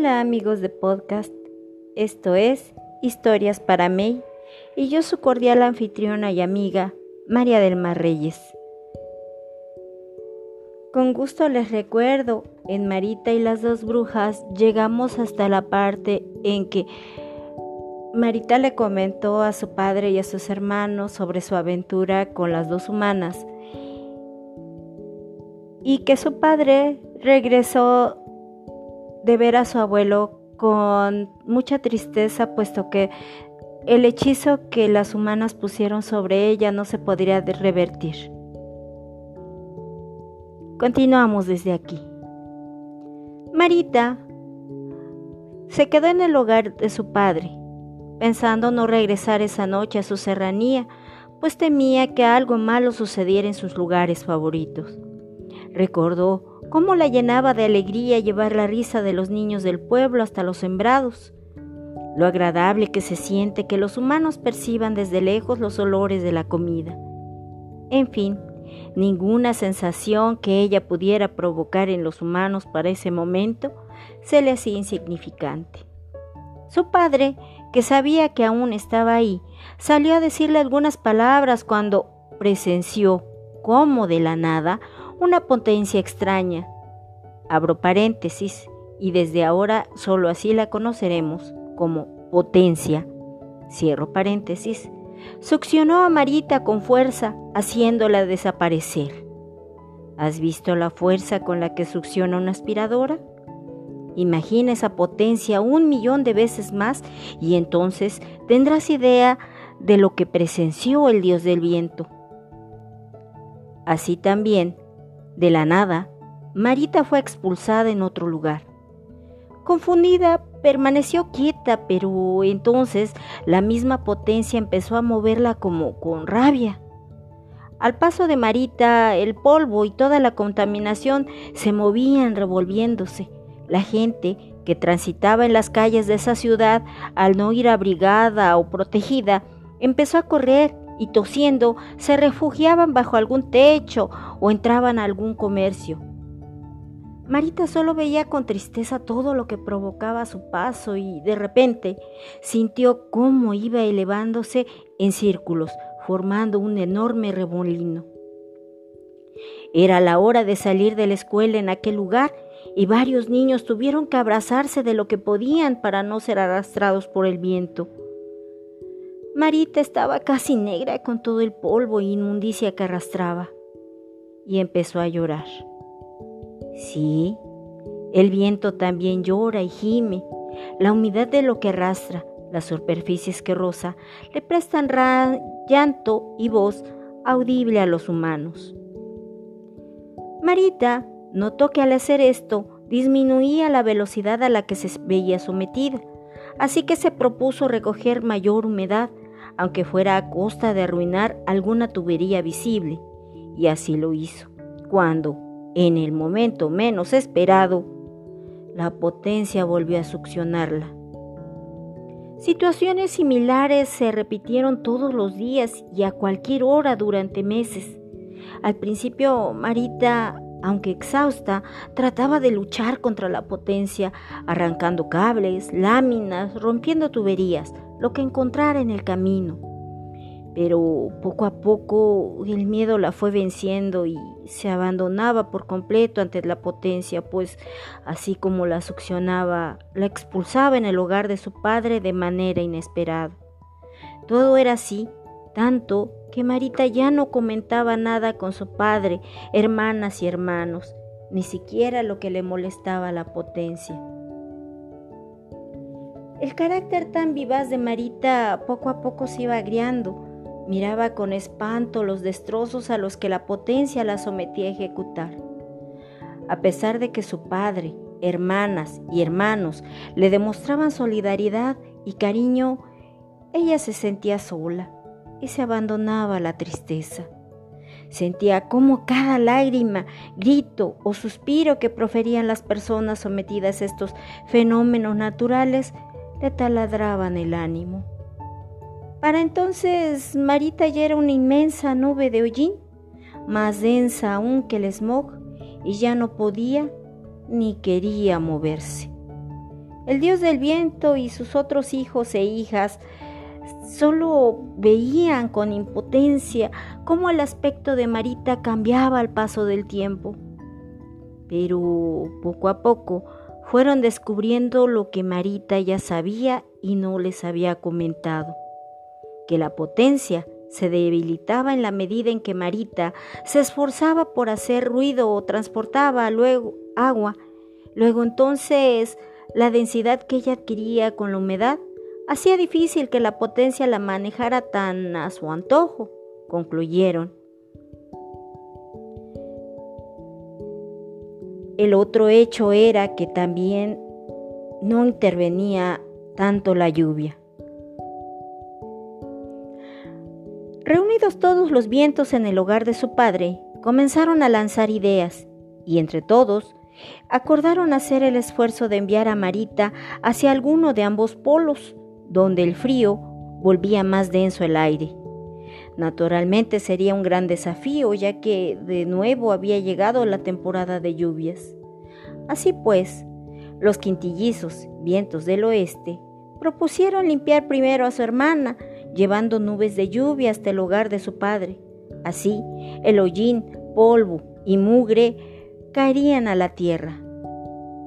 Hola amigos de podcast, esto es Historias para May y yo su cordial anfitriona y amiga María del Mar Reyes. Con gusto les recuerdo, en Marita y las dos brujas llegamos hasta la parte en que Marita le comentó a su padre y a sus hermanos sobre su aventura con las dos humanas y que su padre regresó de ver a su abuelo con mucha tristeza, puesto que el hechizo que las humanas pusieron sobre ella no se podría revertir. Continuamos desde aquí. Marita se quedó en el hogar de su padre, pensando no regresar esa noche a su serranía, pues temía que algo malo sucediera en sus lugares favoritos. Recordó cómo la llenaba de alegría llevar la risa de los niños del pueblo hasta los sembrados, lo agradable que se siente que los humanos perciban desde lejos los olores de la comida. En fin, ninguna sensación que ella pudiera provocar en los humanos para ese momento se le hacía insignificante. Su padre, que sabía que aún estaba ahí, salió a decirle algunas palabras cuando presenció cómo de la nada una potencia extraña. Abro paréntesis y desde ahora solo así la conoceremos como potencia. Cierro paréntesis. Succionó a Marita con fuerza, haciéndola desaparecer. ¿Has visto la fuerza con la que succiona una aspiradora? Imagina esa potencia un millón de veces más y entonces tendrás idea de lo que presenció el dios del viento. Así también de la nada, Marita fue expulsada en otro lugar. Confundida, permaneció quieta, pero entonces la misma potencia empezó a moverla como con rabia. Al paso de Marita, el polvo y toda la contaminación se movían revolviéndose. La gente que transitaba en las calles de esa ciudad, al no ir abrigada o protegida, empezó a correr y tosiendo se refugiaban bajo algún techo o entraban a algún comercio. Marita solo veía con tristeza todo lo que provocaba su paso y de repente sintió cómo iba elevándose en círculos, formando un enorme remolino. Era la hora de salir de la escuela en aquel lugar y varios niños tuvieron que abrazarse de lo que podían para no ser arrastrados por el viento. Marita estaba casi negra con todo el polvo e inmundicia que arrastraba y empezó a llorar. Sí, el viento también llora y gime. La humedad de lo que arrastra, las superficies que roza, le prestan llanto y voz audible a los humanos. Marita notó que al hacer esto disminuía la velocidad a la que se veía sometida, así que se propuso recoger mayor humedad aunque fuera a costa de arruinar alguna tubería visible, y así lo hizo, cuando, en el momento menos esperado, la potencia volvió a succionarla. Situaciones similares se repitieron todos los días y a cualquier hora durante meses. Al principio, Marita, aunque exhausta, trataba de luchar contra la potencia, arrancando cables, láminas, rompiendo tuberías, lo que encontrara en el camino. Pero poco a poco el miedo la fue venciendo y se abandonaba por completo ante la potencia, pues así como la succionaba, la expulsaba en el hogar de su padre de manera inesperada. Todo era así, tanto que Marita ya no comentaba nada con su padre, hermanas y hermanos, ni siquiera lo que le molestaba la potencia. El carácter tan vivaz de Marita poco a poco se iba agriando. Miraba con espanto los destrozos a los que la potencia la sometía a ejecutar. A pesar de que su padre, hermanas y hermanos le demostraban solidaridad y cariño, ella se sentía sola y se abandonaba a la tristeza. Sentía como cada lágrima, grito o suspiro que proferían las personas sometidas a estos fenómenos naturales le taladraban el ánimo. Para entonces Marita ya era una inmensa nube de hollín, más densa aún que el smog, y ya no podía ni quería moverse. El dios del viento y sus otros hijos e hijas solo veían con impotencia cómo el aspecto de Marita cambiaba al paso del tiempo. Pero poco a poco fueron descubriendo lo que Marita ya sabía y no les había comentado, que la potencia se debilitaba en la medida en que Marita se esforzaba por hacer ruido o transportaba luego agua. Luego entonces la densidad que ella adquiría con la humedad hacía difícil que la potencia la manejara tan a su antojo, concluyeron. El otro hecho era que también no intervenía tanto la lluvia. Reunidos todos los vientos en el hogar de su padre, comenzaron a lanzar ideas y entre todos acordaron hacer el esfuerzo de enviar a Marita hacia alguno de ambos polos, donde el frío volvía más denso el aire. Naturalmente sería un gran desafío, ya que de nuevo había llegado la temporada de lluvias. Así pues, los quintillizos, vientos del oeste, propusieron limpiar primero a su hermana, llevando nubes de lluvia hasta el hogar de su padre. Así, el hollín, polvo y mugre caerían a la tierra.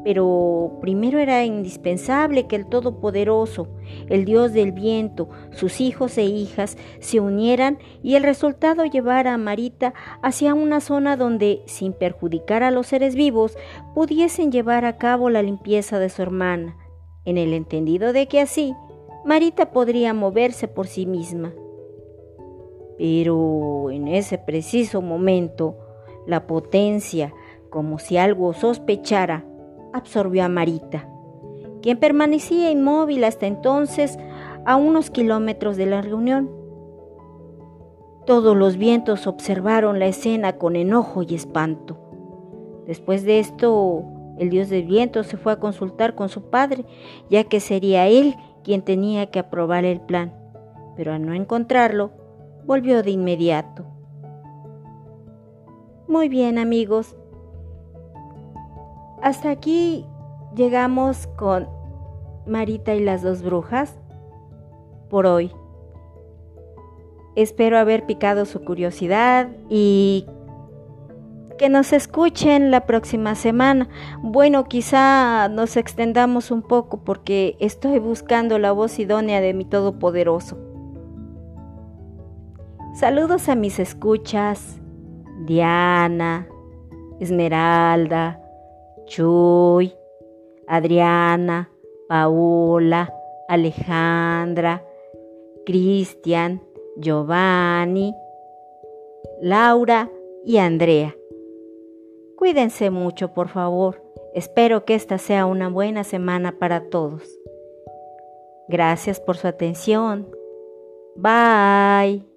Pero primero era indispensable que el Todopoderoso, el Dios del viento, sus hijos e hijas se unieran y el resultado llevara a Marita hacia una zona donde, sin perjudicar a los seres vivos, pudiesen llevar a cabo la limpieza de su hermana, en el entendido de que así Marita podría moverse por sí misma. Pero en ese preciso momento, la potencia, como si algo sospechara, absorbió a Marita, quien permanecía inmóvil hasta entonces a unos kilómetros de la reunión. Todos los vientos observaron la escena con enojo y espanto. Después de esto, el dios del viento se fue a consultar con su padre, ya que sería él quien tenía que aprobar el plan, pero al no encontrarlo, volvió de inmediato. Muy bien amigos, hasta aquí llegamos con Marita y las dos brujas por hoy. Espero haber picado su curiosidad y que nos escuchen la próxima semana. Bueno, quizá nos extendamos un poco porque estoy buscando la voz idónea de mi Todopoderoso. Saludos a mis escuchas, Diana, Esmeralda, Chuy, Adriana, Paola, Alejandra, Cristian, Giovanni, Laura y Andrea. Cuídense mucho, por favor. Espero que esta sea una buena semana para todos. Gracias por su atención. Bye.